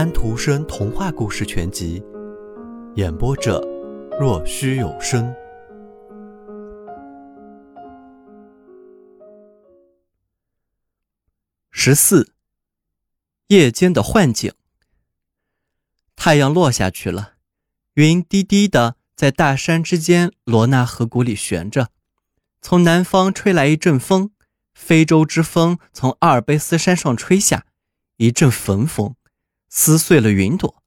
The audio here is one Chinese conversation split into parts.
安徒生童话故事全集，演播者：若虚有声。十四，夜间的幻景。太阳落下去了，云低低的在大山之间罗纳河谷里悬着。从南方吹来一阵风，非洲之风从阿尔卑斯山上吹下，一阵焚风。撕碎了云朵，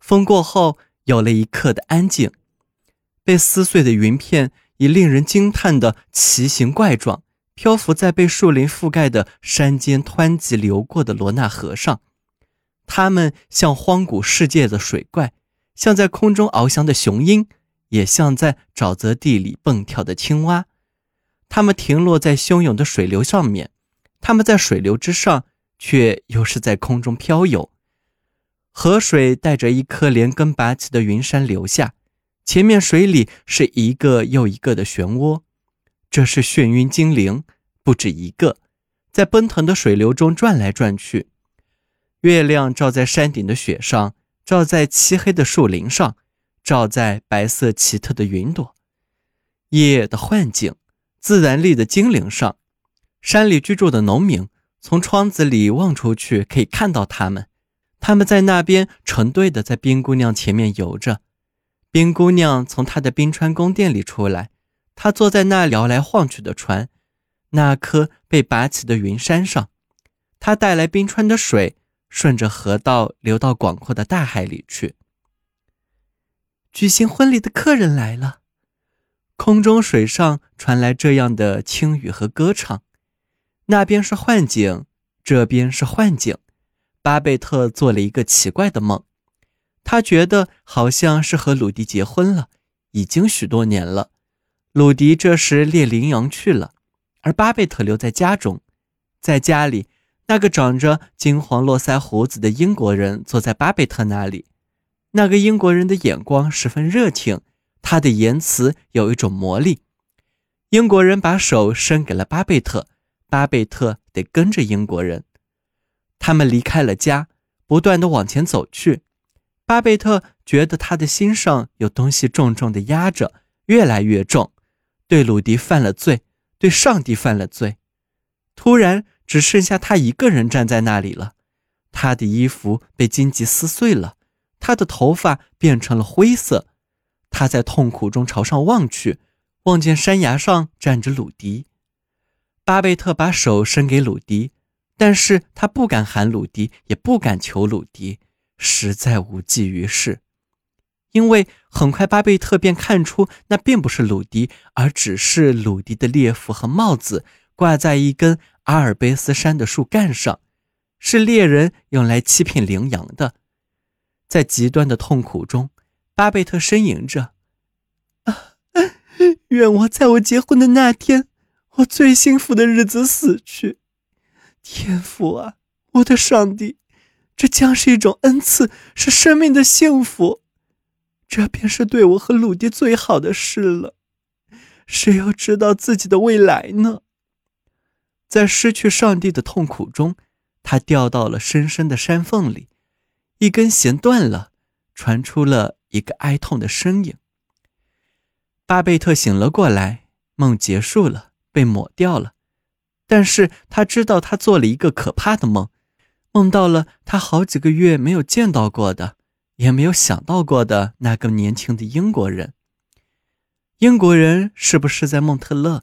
风过后有了一刻的安静。被撕碎的云片以令人惊叹的奇形怪状，漂浮在被树林覆盖的山间湍急流过的罗纳河上。它们像荒古世界的水怪，像在空中翱翔的雄鹰，也像在沼泽地里蹦跳的青蛙。它们停落在汹涌的水流上面，它们在水流之上，却又是在空中飘游。河水带着一颗连根拔起的云山流下，前面水里是一个又一个的漩涡，这是眩晕精灵，不止一个，在奔腾的水流中转来转去。月亮照在山顶的雪上，照在漆黑的树林上，照在白色奇特的云朵。夜的幻境，自然力的精灵上，山里居住的农民从窗子里望出去，可以看到他们。他们在那边成对的在冰姑娘前面游着，冰姑娘从她的冰川宫殿里出来，她坐在那摇来晃去的船，那颗被拔起的云山上，她带来冰川的水，顺着河道流到广阔的大海里去。举行婚礼的客人来了，空中水上传来这样的轻语和歌唱，那边是幻景，这边是幻景。巴贝特做了一个奇怪的梦，他觉得好像是和鲁迪结婚了，已经许多年了。鲁迪这时猎羚羊去了，而巴贝特留在家中。在家里，那个长着金黄络腮胡子的英国人坐在巴贝特那里。那个英国人的眼光十分热情，他的言辞有一种魔力。英国人把手伸给了巴贝特，巴贝特得跟着英国人。他们离开了家，不断的往前走去。巴贝特觉得他的心上有东西重重的压着，越来越重。对鲁迪犯了罪，对上帝犯了罪。突然，只剩下他一个人站在那里了。他的衣服被荆棘撕碎了，他的头发变成了灰色。他在痛苦中朝上望去，望见山崖上站着鲁迪。巴贝特把手伸给鲁迪。但是他不敢喊鲁迪，也不敢求鲁迪，实在无济于事。因为很快巴贝特便看出那并不是鲁迪，而只是鲁迪的猎服和帽子挂在一根阿尔卑斯山的树干上，是猎人用来欺骗羚羊的。在极端的痛苦中，巴贝特呻吟着：“啊，愿我在我结婚的那天，我最幸福的日子死去。”天父啊，我的上帝，这将是一种恩赐，是生命的幸福。这便是对我和鲁迪最好的事了。谁又知道自己的未来呢？在失去上帝的痛苦中，他掉到了深深的山缝里，一根弦断了，传出了一个哀痛的声音。巴贝特醒了过来，梦结束了，被抹掉了。但是他知道，他做了一个可怕的梦，梦到了他好几个月没有见到过的，也没有想到过的那个年轻的英国人。英国人是不是在蒙特勒？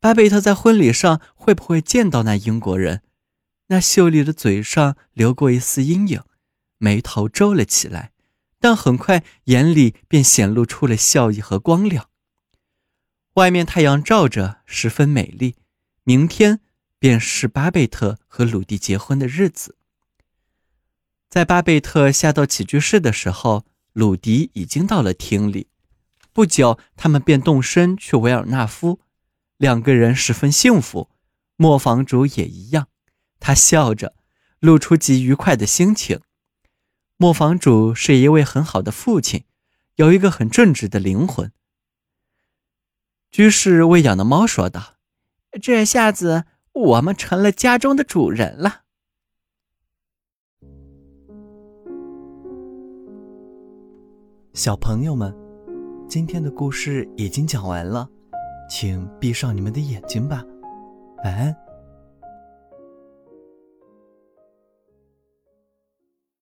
巴贝特在婚礼上会不会见到那英国人？那秀丽的嘴上流过一丝阴影，眉头皱了起来，但很快眼里便显露出了笑意和光亮。外面太阳照着，十分美丽。明天便是巴贝特和鲁迪结婚的日子。在巴贝特下到起居室的时候，鲁迪已经到了厅里。不久，他们便动身去维尔纳夫。两个人十分幸福，磨坊主也一样。他笑着，露出极愉快的心情。磨坊主是一位很好的父亲，有一个很正直的灵魂。居士喂养的猫说道。这下子我们成了家中的主人了。小朋友们今天的故事已经讲完了请闭上你们的眼睛吧晚安。